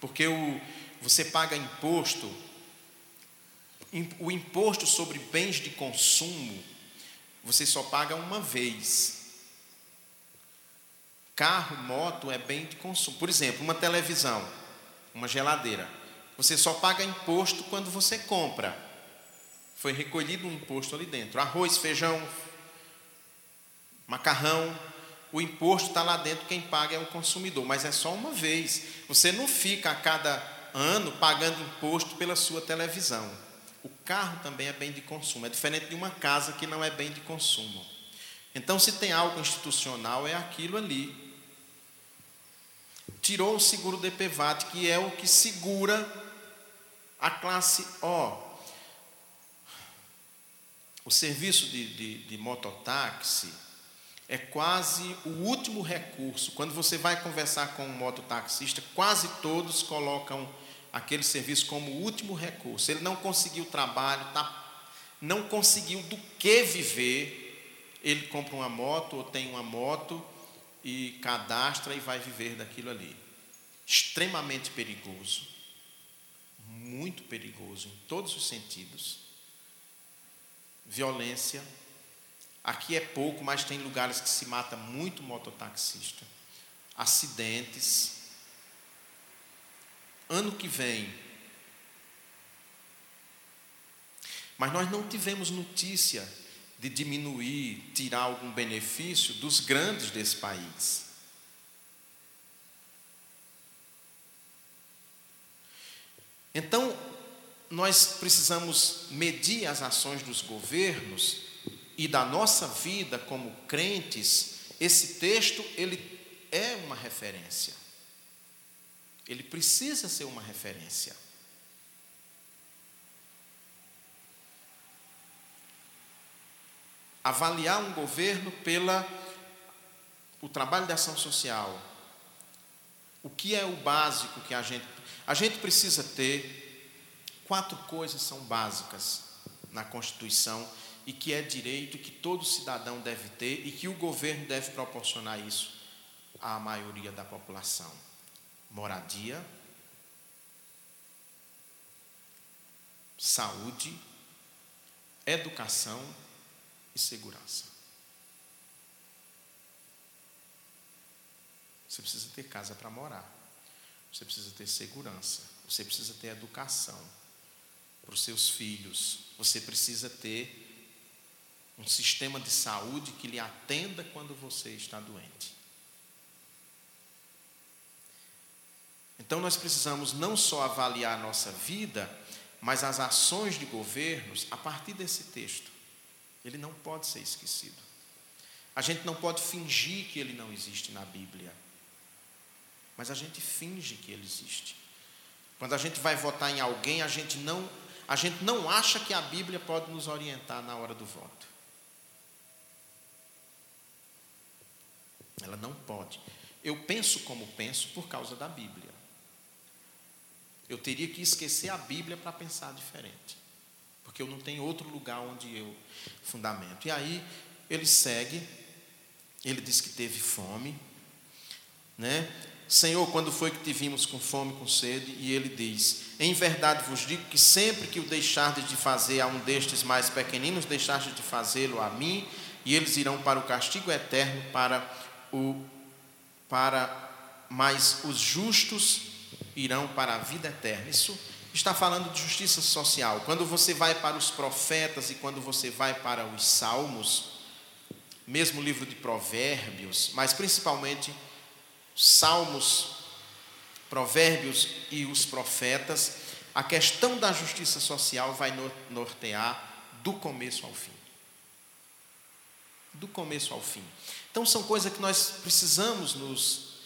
Porque o, você paga imposto, o imposto sobre bens de consumo, você só paga uma vez. Carro, moto é bem de consumo. Por exemplo, uma televisão, uma geladeira. Você só paga imposto quando você compra. Foi recolhido um imposto ali dentro. Arroz, feijão, macarrão, o imposto está lá dentro, quem paga é o consumidor, mas é só uma vez. Você não fica a cada ano pagando imposto pela sua televisão. O carro também é bem de consumo, é diferente de uma casa que não é bem de consumo. Então, se tem algo institucional, é aquilo ali tirou o seguro DPVAT, que é o que segura a classe O. O serviço de, de, de mototáxi é quase o último recurso. Quando você vai conversar com um mototaxista, quase todos colocam aquele serviço como último recurso. Ele não conseguiu trabalho, tá, não conseguiu do que viver, ele compra uma moto ou tem uma moto e cadastra e vai viver daquilo ali. Extremamente perigoso, muito perigoso em todos os sentidos. Violência. Aqui é pouco, mas tem lugares que se mata muito mototaxista. Acidentes. Ano que vem. Mas nós não tivemos notícia de diminuir, tirar algum benefício dos grandes desse país. Então, nós precisamos medir as ações dos governos e da nossa vida como crentes. Esse texto, ele é uma referência. Ele precisa ser uma referência. avaliar um governo pela o trabalho de ação social. O que é o básico que a gente a gente precisa ter quatro coisas são básicas na Constituição e que é direito que todo cidadão deve ter e que o governo deve proporcionar isso à maioria da população. Moradia, saúde, educação e segurança. Você precisa ter casa para morar. Você precisa ter segurança. Você precisa ter educação para os seus filhos. Você precisa ter um sistema de saúde que lhe atenda quando você está doente. Então nós precisamos não só avaliar a nossa vida, mas as ações de governos a partir desse texto. Ele não pode ser esquecido. A gente não pode fingir que ele não existe na Bíblia. Mas a gente finge que ele existe. Quando a gente vai votar em alguém, a gente não, a gente não acha que a Bíblia pode nos orientar na hora do voto. Ela não pode. Eu penso como penso por causa da Bíblia. Eu teria que esquecer a Bíblia para pensar diferente porque eu não tenho outro lugar onde eu fundamento. E aí ele segue, ele diz que teve fome, né? Senhor, quando foi que te vimos com fome, com sede? E ele diz: Em verdade vos digo que sempre que o deixardes de fazer a um destes mais pequeninos, deixastes de fazê-lo a mim, e eles irão para o castigo eterno, para o para mas os justos irão para a vida eterna. Isso está falando de justiça social. Quando você vai para os profetas e quando você vai para os salmos, mesmo livro de Provérbios, mas principalmente Salmos, Provérbios e os profetas, a questão da justiça social vai nortear do começo ao fim. Do começo ao fim. Então, são coisas que nós precisamos nos,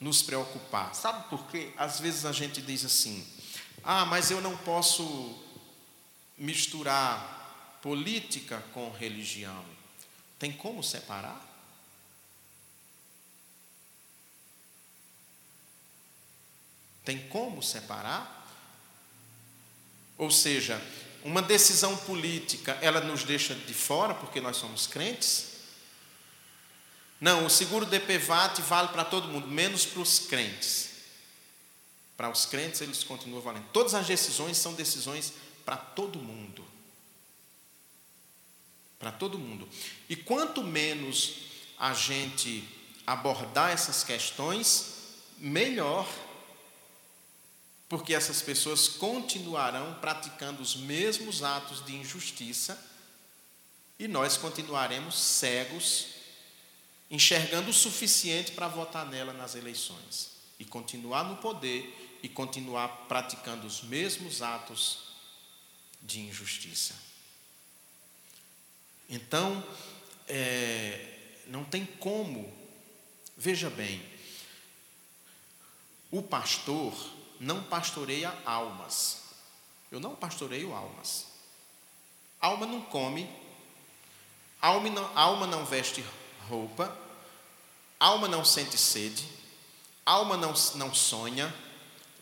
nos preocupar. Sabe por quê? Às vezes a gente diz assim: ah, mas eu não posso misturar política com religião. Tem como separar? Tem como separar? Ou seja, uma decisão política, ela nos deixa de fora porque nós somos crentes? Não, o seguro DPVAT vale para todo mundo, menos para os crentes. Para os crentes, eles continuam valendo. Todas as decisões são decisões para todo mundo. Para todo mundo. E quanto menos a gente abordar essas questões, melhor porque essas pessoas continuarão praticando os mesmos atos de injustiça e nós continuaremos cegos, enxergando o suficiente para votar nela nas eleições e continuar no poder e continuar praticando os mesmos atos de injustiça. Então, é, não tem como, veja bem, o pastor não pastoreia almas. Eu não pastoreio almas. Alma não come, alma não, alma não veste roupa, alma não sente sede, alma não, não sonha,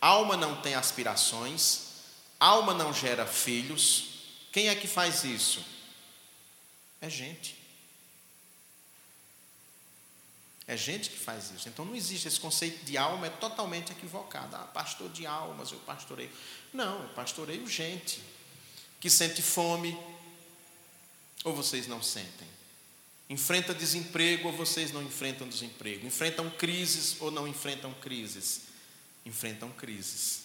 alma não tem aspirações, alma não gera filhos. Quem é que faz isso? É gente. É gente que faz isso. Então não existe esse conceito de alma, é totalmente equivocado. Ah, pastor de almas, eu pastoreio. Não, eu pastoreio gente que sente fome, ou vocês não sentem. Enfrenta desemprego ou vocês não enfrentam desemprego. Enfrentam crises ou não enfrentam crises. Enfrentam crises.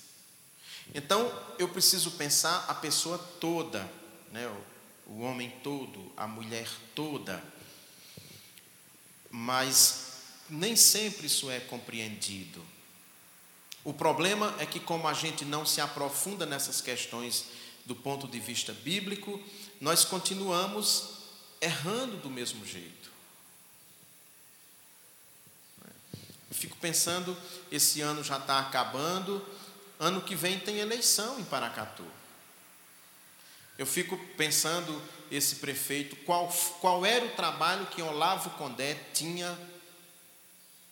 Então eu preciso pensar a pessoa toda, né? o, o homem todo, a mulher toda. Mas nem sempre isso é compreendido. O problema é que, como a gente não se aprofunda nessas questões do ponto de vista bíblico, nós continuamos errando do mesmo jeito. Eu fico pensando, esse ano já está acabando, ano que vem tem eleição em Paracatu. Eu fico pensando, esse prefeito, qual, qual era o trabalho que Olavo Condé tinha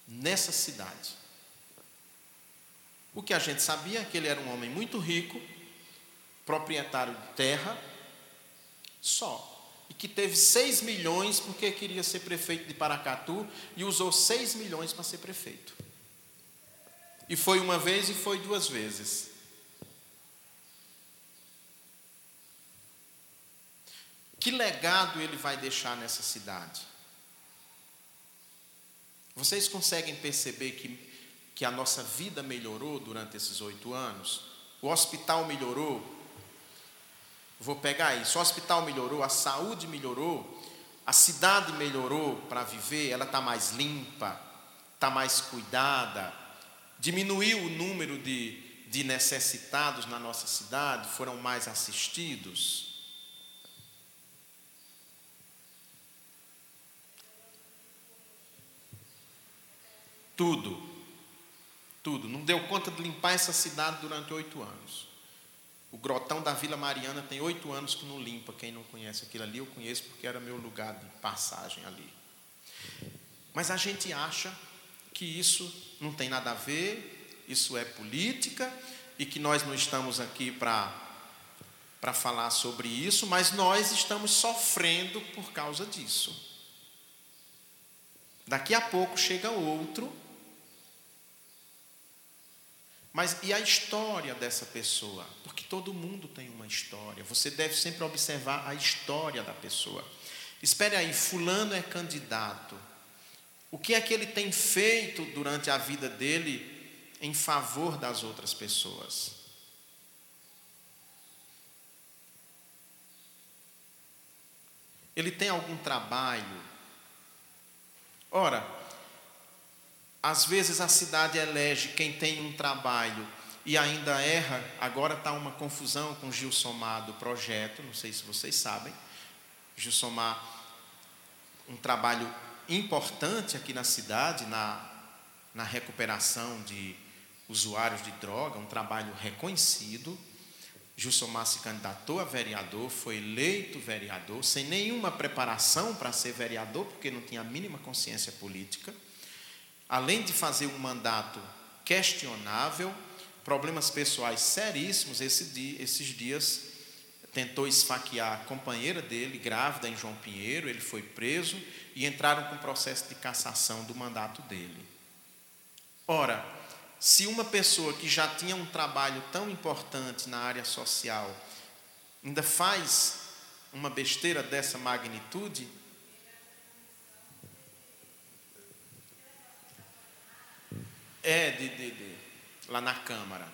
nessa cidade. O que a gente sabia é que ele era um homem muito rico, proprietário de terra, só. E que teve 6 milhões porque queria ser prefeito de Paracatu e usou 6 milhões para ser prefeito. E foi uma vez e foi duas vezes. Que legado ele vai deixar nessa cidade? Vocês conseguem perceber que, que a nossa vida melhorou durante esses oito anos? O hospital melhorou? Vou pegar isso. O hospital melhorou, a saúde melhorou, a cidade melhorou para viver, ela está mais limpa, está mais cuidada, diminuiu o número de, de necessitados na nossa cidade, foram mais assistidos. Tudo. Tudo. Não deu conta de limpar essa cidade durante oito anos. O grotão da Vila Mariana tem oito anos que não limpa. Quem não conhece aquilo ali, eu conheço porque era meu lugar de passagem ali. Mas a gente acha que isso não tem nada a ver, isso é política e que nós não estamos aqui para para falar sobre isso, mas nós estamos sofrendo por causa disso. Daqui a pouco chega outro mas e a história dessa pessoa? Porque todo mundo tem uma história. Você deve sempre observar a história da pessoa. Espere aí, fulano é candidato. O que é que ele tem feito durante a vida dele em favor das outras pessoas? Ele tem algum trabalho? Ora, às vezes a cidade elege quem tem um trabalho e ainda erra. Agora está uma confusão com Gilsomar do projeto, não sei se vocês sabem. Gilsomar, um trabalho importante aqui na cidade, na, na recuperação de usuários de droga, um trabalho reconhecido. Gilsomar se candidatou a vereador, foi eleito vereador, sem nenhuma preparação para ser vereador, porque não tinha a mínima consciência política. Além de fazer um mandato questionável, problemas pessoais seríssimos, esse dia, esses dias tentou esfaquear a companheira dele, grávida em João Pinheiro, ele foi preso e entraram com processo de cassação do mandato dele. Ora, se uma pessoa que já tinha um trabalho tão importante na área social ainda faz uma besteira dessa magnitude, é de, de, de, lá na Câmara.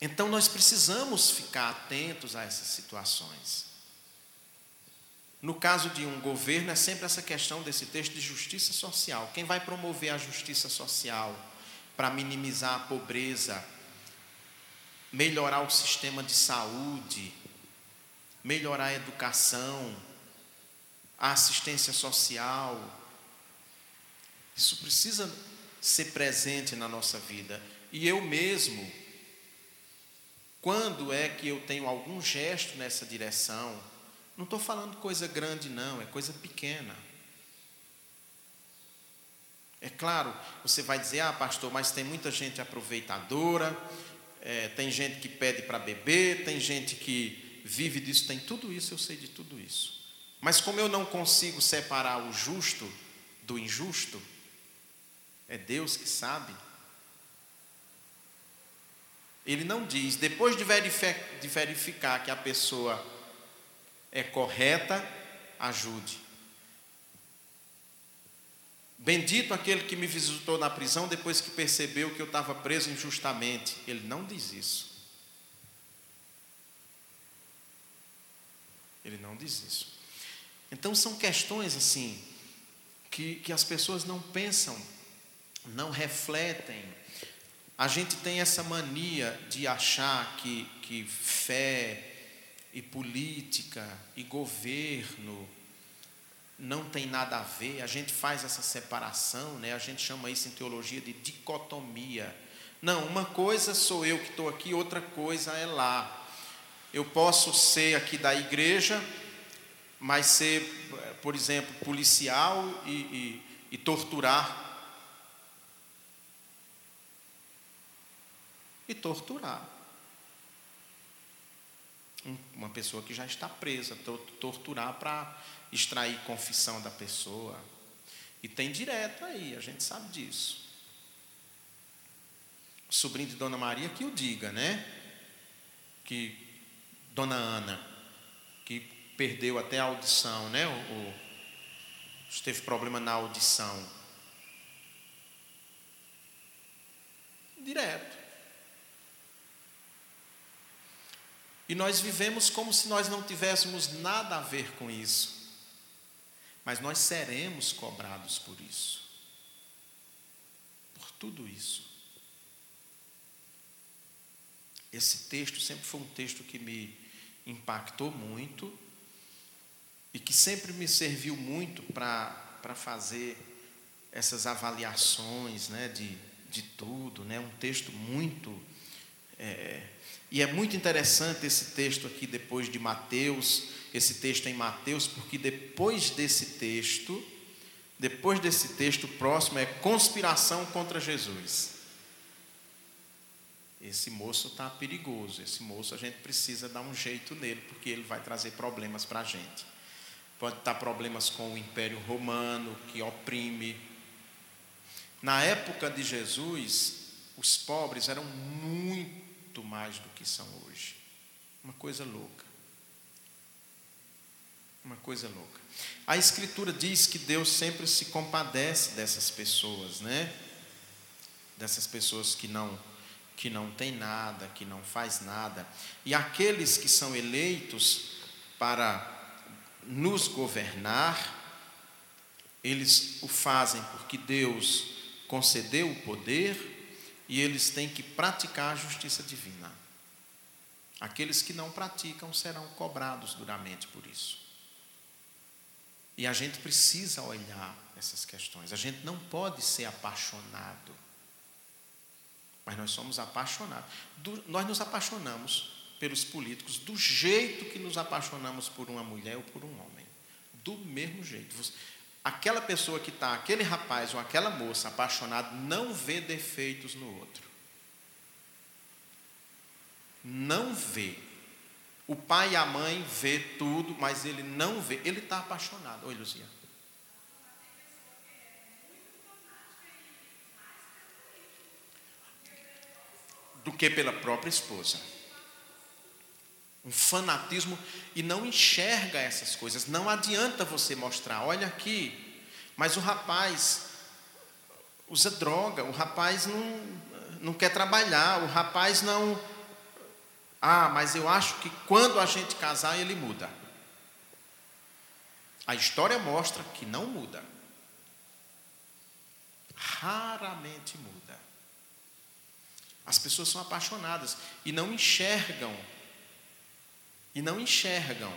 Então nós precisamos ficar atentos a essas situações. No caso de um governo, é sempre essa questão desse texto de justiça social. Quem vai promover a justiça social para minimizar a pobreza, melhorar o sistema de saúde, melhorar a educação, a assistência social? Isso precisa ser presente na nossa vida. E eu mesmo, quando é que eu tenho algum gesto nessa direção, não estou falando coisa grande, não, é coisa pequena. É claro, você vai dizer, ah, pastor, mas tem muita gente aproveitadora, é, tem gente que pede para beber, tem gente que vive disso, tem tudo isso, eu sei de tudo isso. Mas como eu não consigo separar o justo do injusto, é Deus que sabe. Ele não diz, depois de verificar, que a pessoa é correta, ajude. Bendito aquele que me visitou na prisão depois que percebeu que eu estava preso injustamente. Ele não diz isso. Ele não diz isso. Então são questões assim que, que as pessoas não pensam, não refletem. A gente tem essa mania de achar que, que fé, e política e governo não tem nada a ver, a gente faz essa separação, né? a gente chama isso em teologia de dicotomia. Não, uma coisa sou eu que estou aqui, outra coisa é lá. Eu posso ser aqui da igreja, mas ser, por exemplo, policial e, e, e torturar. E torturar uma pessoa que já está presa, torturar para extrair confissão da pessoa. E tem direto aí, a gente sabe disso. O sobrinho de Dona Maria que o diga, né? Que Dona Ana, que perdeu até a audição, né? O, o, teve problema na audição. Direto. E nós vivemos como se nós não tivéssemos nada a ver com isso. Mas nós seremos cobrados por isso. Por tudo isso. Esse texto sempre foi um texto que me impactou muito e que sempre me serviu muito para fazer essas avaliações né, de, de tudo. Né, um texto muito é, e é muito interessante esse texto aqui, depois de Mateus, esse texto em Mateus, porque depois desse texto, depois desse texto, o próximo é conspiração contra Jesus. Esse moço está perigoso, esse moço a gente precisa dar um jeito nele, porque ele vai trazer problemas para a gente. Pode estar problemas com o Império Romano, que oprime. Na época de Jesus, os pobres eram muito muito mais do que são hoje. Uma coisa louca. Uma coisa louca. A Escritura diz que Deus sempre se compadece dessas pessoas, né? Dessas pessoas que não que não tem nada, que não faz nada. E aqueles que são eleitos para nos governar, eles o fazem porque Deus concedeu o poder e eles têm que praticar a justiça divina. Aqueles que não praticam serão cobrados duramente por isso. E a gente precisa olhar essas questões. A gente não pode ser apaixonado. Mas nós somos apaixonados. Do, nós nos apaixonamos pelos políticos do jeito que nos apaixonamos por uma mulher ou por um homem. Do mesmo jeito. Aquela pessoa que está, aquele rapaz ou aquela moça apaixonado, não vê defeitos no outro. Não vê. O pai e a mãe vê tudo, mas ele não vê. Ele está apaixonado. Oi, Luzia. Do que pela própria esposa. Um fanatismo e não enxerga essas coisas. Não adianta você mostrar, olha aqui, mas o rapaz usa droga, o rapaz não, não quer trabalhar, o rapaz não ah, mas eu acho que quando a gente casar ele muda. A história mostra que não muda. Raramente muda. As pessoas são apaixonadas e não enxergam. E não enxergam.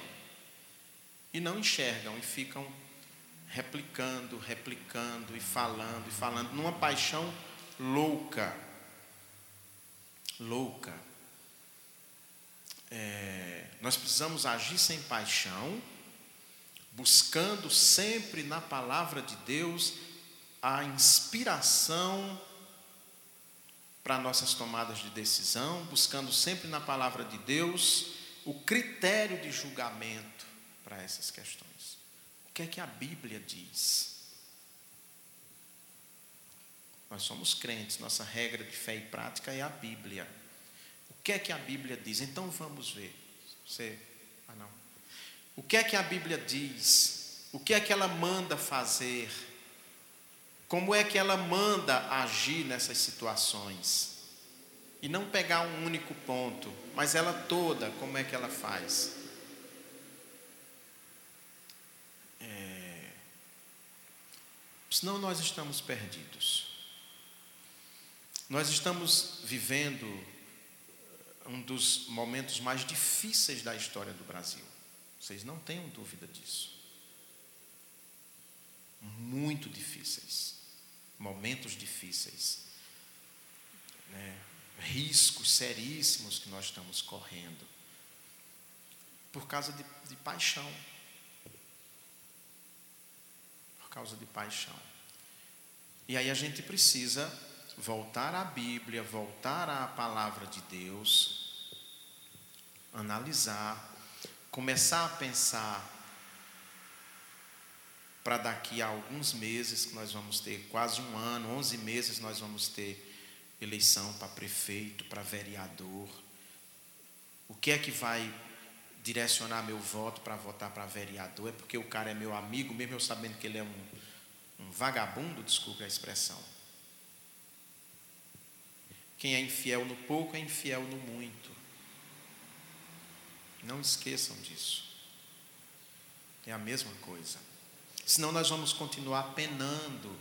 E não enxergam e ficam replicando, replicando e falando e falando numa paixão louca. Louca é, nós precisamos agir sem paixão, buscando sempre na palavra de Deus a inspiração para nossas tomadas de decisão, buscando sempre na palavra de Deus o critério de julgamento para essas questões. O que é que a Bíblia diz? Nós somos crentes, nossa regra de fé e prática é a Bíblia que é que a Bíblia diz? Então vamos ver. Você, ah não. O que é que a Bíblia diz? O que é que ela manda fazer? Como é que ela manda agir nessas situações? E não pegar um único ponto, mas ela toda, como é que ela faz? É... Senão nós estamos perdidos. Nós estamos vivendo um dos momentos mais difíceis da história do Brasil. Vocês não tenham dúvida disso. Muito difíceis. Momentos difíceis. Né? Riscos seríssimos que nós estamos correndo. Por causa de, de paixão. Por causa de paixão. E aí a gente precisa voltar à Bíblia, voltar à palavra de Deus, analisar, começar a pensar para daqui a alguns meses, que nós vamos ter quase um ano, 11 meses, nós vamos ter eleição para prefeito, para vereador. O que é que vai direcionar meu voto para votar para vereador? É porque o cara é meu amigo, mesmo eu sabendo que ele é um, um vagabundo, desculpe a expressão. Quem é infiel no pouco é infiel no muito. Não esqueçam disso. É a mesma coisa. Senão nós vamos continuar penando,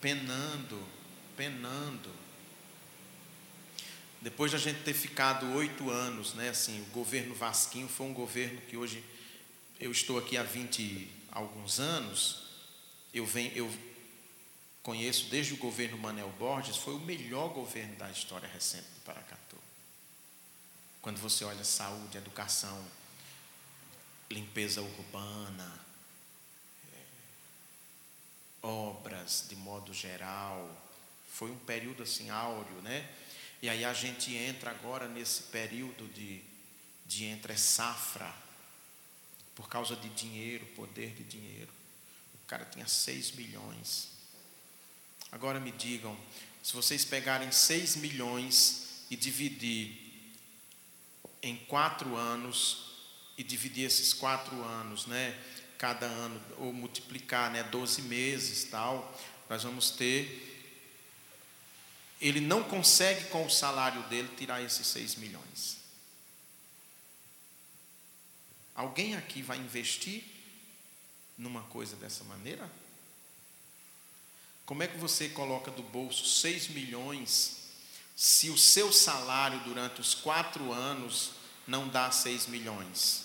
penando, penando. Depois de a gente ter ficado oito anos, né, assim, o governo Vasquinho foi um governo que hoje eu estou aqui há 20 alguns anos, eu venho, eu conheço desde o governo Manel Borges, foi o melhor governo da história recente do Paracatu. Quando você olha saúde, educação, limpeza urbana, é, obras de modo geral, foi um período assim áureo, né? E aí a gente entra agora nesse período de, de entre safra, por causa de dinheiro, poder de dinheiro. O cara tinha 6 milhões Agora me digam, se vocês pegarem 6 milhões e dividir em quatro anos, e dividir esses quatro anos, né? Cada ano, ou multiplicar, né? 12 meses tal, nós vamos ter. Ele não consegue, com o salário dele, tirar esses 6 milhões. Alguém aqui vai investir numa coisa dessa maneira? Como é que você coloca do bolso 6 milhões se o seu salário durante os quatro anos não dá 6 milhões?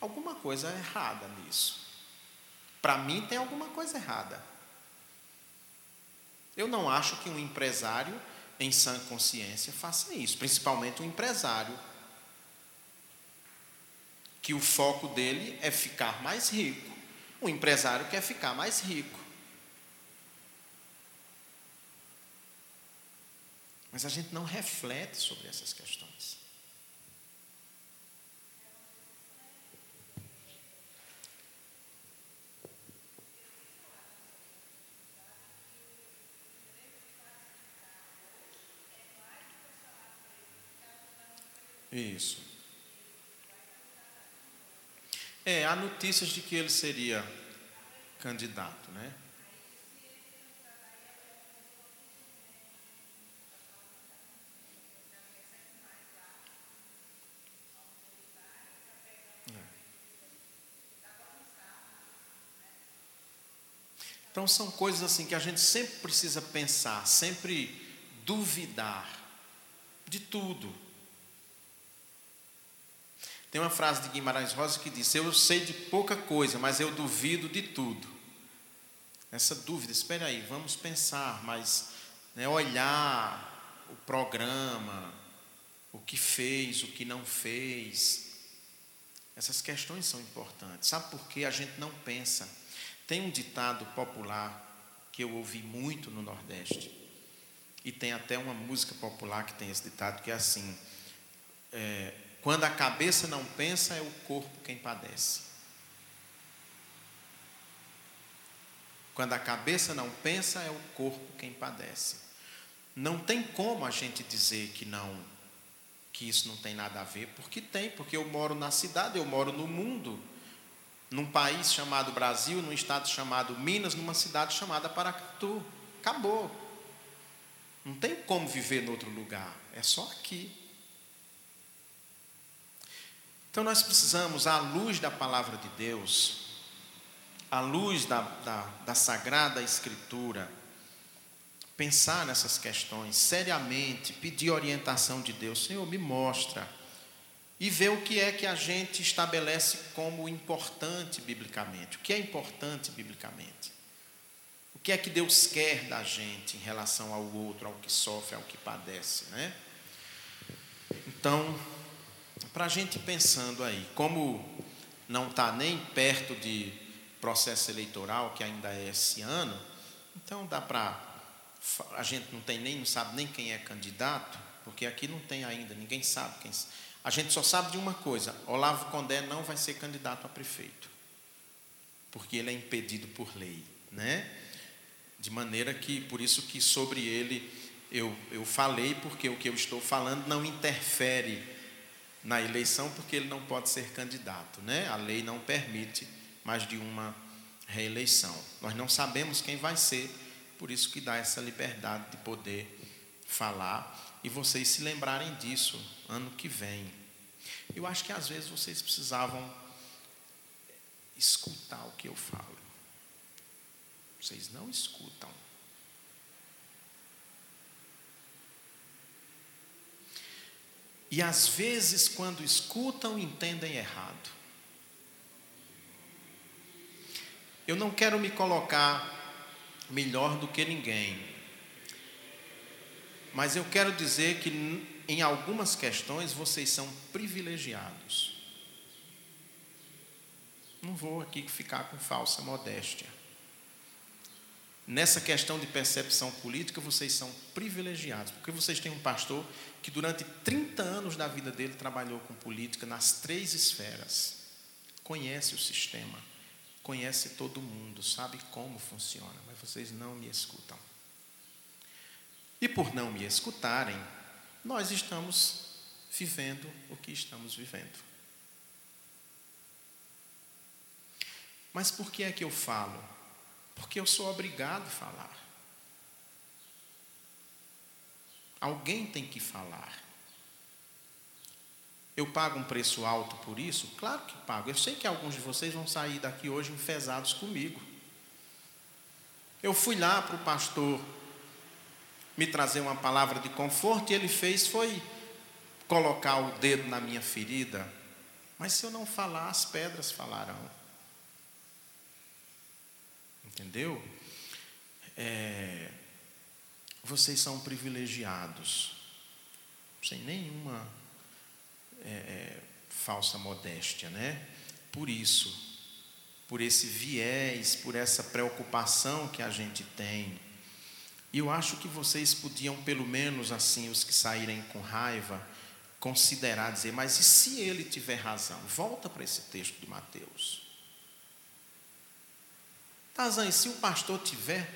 Alguma coisa errada nisso. Para mim tem alguma coisa errada. Eu não acho que um empresário em sã consciência faça isso, principalmente um empresário que o foco dele é ficar mais rico. O empresário quer ficar mais rico. Mas a gente não reflete sobre essas questões. Isso. É, há notícias de que ele seria candidato, né? Então são coisas assim que a gente sempre precisa pensar, sempre duvidar de tudo. Tem uma frase de Guimarães Rosa que diz: Eu sei de pouca coisa, mas eu duvido de tudo. Essa dúvida, espere aí, vamos pensar, mas né, olhar o programa, o que fez, o que não fez. Essas questões são importantes. Sabe por que a gente não pensa? Tem um ditado popular que eu ouvi muito no Nordeste, e tem até uma música popular que tem esse ditado que é assim: é, quando a cabeça não pensa, é o corpo quem padece. Quando a cabeça não pensa, é o corpo quem padece. Não tem como a gente dizer que não, que isso não tem nada a ver, porque tem, porque eu moro na cidade, eu moro no mundo num país chamado Brasil, num estado chamado Minas, numa cidade chamada Paracatu. Acabou. Não tem como viver em outro lugar, é só aqui. Então nós precisamos, à luz da palavra de Deus, à luz da, da, da Sagrada Escritura, pensar nessas questões seriamente, pedir orientação de Deus. Senhor, me mostra e ver o que é que a gente estabelece como importante biblicamente. O que é importante biblicamente? O que é que Deus quer da gente em relação ao outro, ao que sofre, ao que padece, né? Então, para a gente pensando aí, como não está nem perto de processo eleitoral, que ainda é esse ano, então dá para. A gente não tem nem, não sabe nem quem é candidato, porque aqui não tem ainda, ninguém sabe quem a gente só sabe de uma coisa: Olavo Condé não vai ser candidato a prefeito, porque ele é impedido por lei, né? De maneira que, por isso que sobre ele eu, eu falei, porque o que eu estou falando não interfere na eleição, porque ele não pode ser candidato, né? A lei não permite mais de uma reeleição. Nós não sabemos quem vai ser, por isso que dá essa liberdade de poder falar e vocês se lembrarem disso ano que vem. Eu acho que às vezes vocês precisavam escutar o que eu falo. Vocês não escutam. E às vezes, quando escutam, entendem errado. Eu não quero me colocar melhor do que ninguém, mas eu quero dizer que em algumas questões vocês são privilegiados. Não vou aqui ficar com falsa modéstia. Nessa questão de percepção política, vocês são privilegiados, porque vocês têm um pastor que durante 30 anos da vida dele trabalhou com política nas três esferas. Conhece o sistema, conhece todo mundo, sabe como funciona, mas vocês não me escutam. E por não me escutarem, nós estamos vivendo o que estamos vivendo. Mas por que é que eu falo? Porque eu sou obrigado a falar. Alguém tem que falar. Eu pago um preço alto por isso? Claro que pago. Eu sei que alguns de vocês vão sair daqui hoje enfesados comigo. Eu fui lá para o pastor me trazer uma palavra de conforto e ele fez foi colocar o dedo na minha ferida. Mas se eu não falar, as pedras falarão. Entendeu? É, vocês são privilegiados, sem nenhuma é, é, falsa modéstia, né? Por isso, por esse viés, por essa preocupação que a gente tem. E eu acho que vocês podiam, pelo menos assim, os que saírem com raiva, considerar, dizer, mas e se ele tiver razão? Volta para esse texto de Mateus. Tarzan, e se o pastor tiver,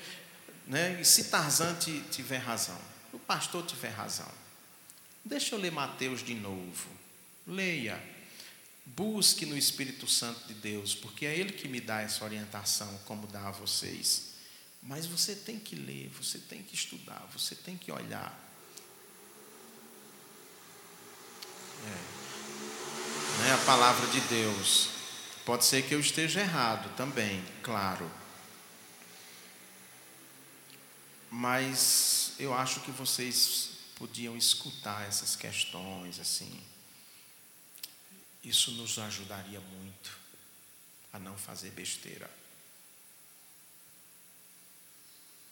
né, e se Tarzan tiver razão? O pastor tiver razão. Deixa eu ler Mateus de novo. Leia. Busque no Espírito Santo de Deus, porque é Ele que me dá essa orientação, como dá a vocês. Mas você tem que ler, você tem que estudar, você tem que olhar. É. Né, a palavra de Deus. Pode ser que eu esteja errado também, claro. Mas eu acho que vocês podiam escutar essas questões assim. Isso nos ajudaria muito a não fazer besteira.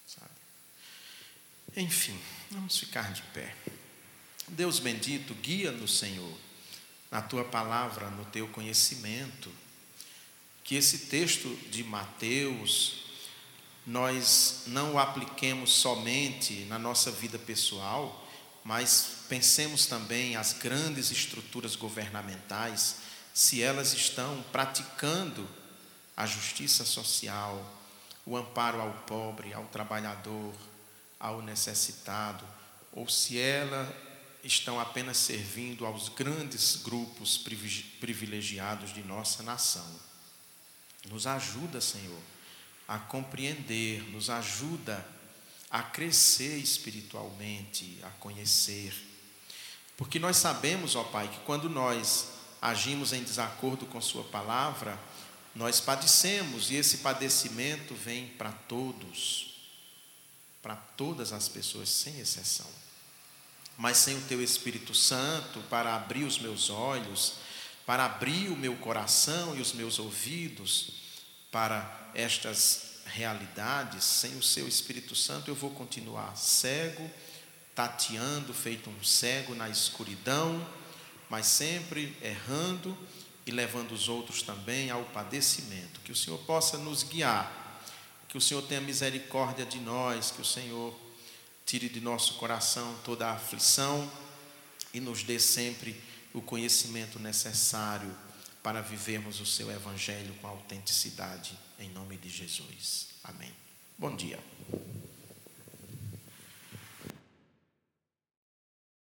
Sabe? Enfim, vamos ficar de pé. Deus bendito, guia-nos, Senhor, na tua palavra, no teu conhecimento. Que esse texto de Mateus, nós não o apliquemos somente na nossa vida pessoal, mas pensemos também as grandes estruturas governamentais, se elas estão praticando a justiça social, o amparo ao pobre, ao trabalhador, ao necessitado, ou se elas estão apenas servindo aos grandes grupos privilegiados de nossa nação. Nos ajuda, Senhor, a compreender, nos ajuda a crescer espiritualmente, a conhecer. Porque nós sabemos, ó Pai, que quando nós agimos em desacordo com Sua palavra, nós padecemos e esse padecimento vem para todos, para todas as pessoas, sem exceção. Mas sem o Teu Espírito Santo para abrir os meus olhos, para abrir o meu coração e os meus ouvidos para estas realidades, sem o seu Espírito Santo, eu vou continuar cego, tateando, feito um cego na escuridão, mas sempre errando e levando os outros também ao padecimento. Que o Senhor possa nos guiar, que o Senhor tenha misericórdia de nós, que o Senhor tire de nosso coração toda a aflição e nos dê sempre o conhecimento necessário para vivermos o seu evangelho com autenticidade, em nome de Jesus. Amém. Bom dia.